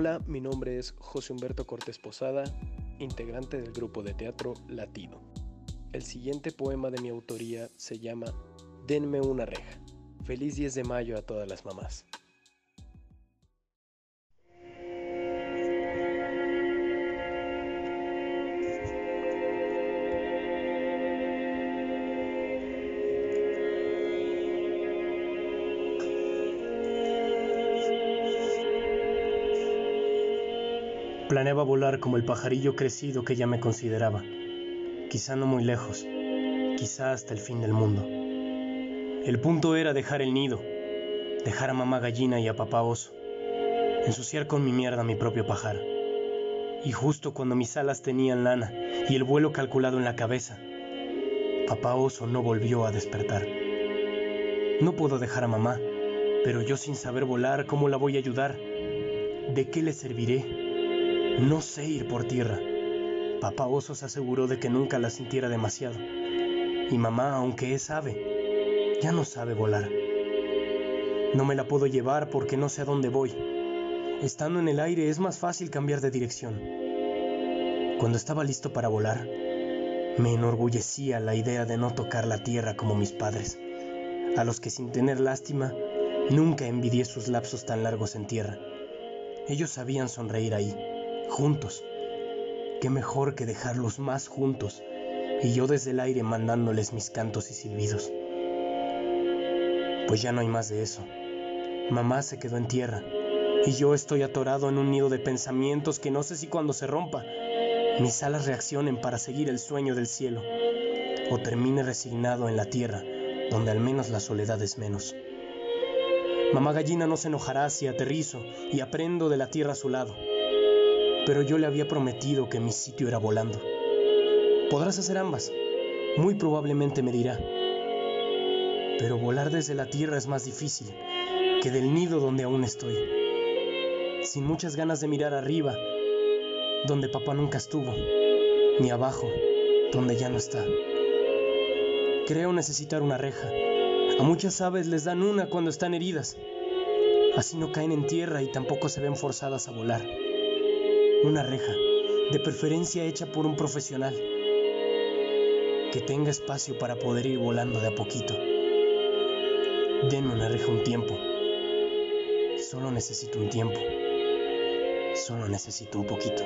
Hola, mi nombre es José Humberto Cortés Posada, integrante del grupo de teatro Latino. El siguiente poema de mi autoría se llama Denme una reja. Feliz 10 de mayo a todas las mamás. Planeaba volar como el pajarillo crecido que ya me consideraba. Quizá no muy lejos, quizá hasta el fin del mundo. El punto era dejar el nido, dejar a mamá gallina y a papá oso, ensuciar con mi mierda mi propio pajar. Y justo cuando mis alas tenían lana y el vuelo calculado en la cabeza, papá oso no volvió a despertar. No puedo dejar a mamá, pero yo sin saber volar, ¿cómo la voy a ayudar? ¿De qué le serviré? No sé ir por tierra. Papá oso se aseguró de que nunca la sintiera demasiado. Y mamá, aunque es ave, ya no sabe volar. No me la puedo llevar porque no sé a dónde voy. Estando en el aire es más fácil cambiar de dirección. Cuando estaba listo para volar, me enorgullecía la idea de no tocar la tierra como mis padres, a los que sin tener lástima nunca envidié sus lapsos tan largos en tierra. Ellos sabían sonreír ahí juntos. Qué mejor que dejarlos más juntos y yo desde el aire mandándoles mis cantos y silbidos. Pues ya no hay más de eso. Mamá se quedó en tierra y yo estoy atorado en un nido de pensamientos que no sé si cuando se rompa mis alas reaccionen para seguir el sueño del cielo o termine resignado en la tierra donde al menos la soledad es menos. Mamá gallina no se enojará si aterrizo y aprendo de la tierra a su lado pero yo le había prometido que mi sitio era volando. Podrás hacer ambas, muy probablemente me dirá. Pero volar desde la tierra es más difícil que del nido donde aún estoy. Sin muchas ganas de mirar arriba, donde papá nunca estuvo, ni abajo, donde ya no está. Creo necesitar una reja. A muchas aves les dan una cuando están heridas. Así no caen en tierra y tampoco se ven forzadas a volar una reja, de preferencia hecha por un profesional, que tenga espacio para poder ir volando de a poquito. Denme una reja un tiempo. Solo necesito un tiempo. Solo necesito un poquito.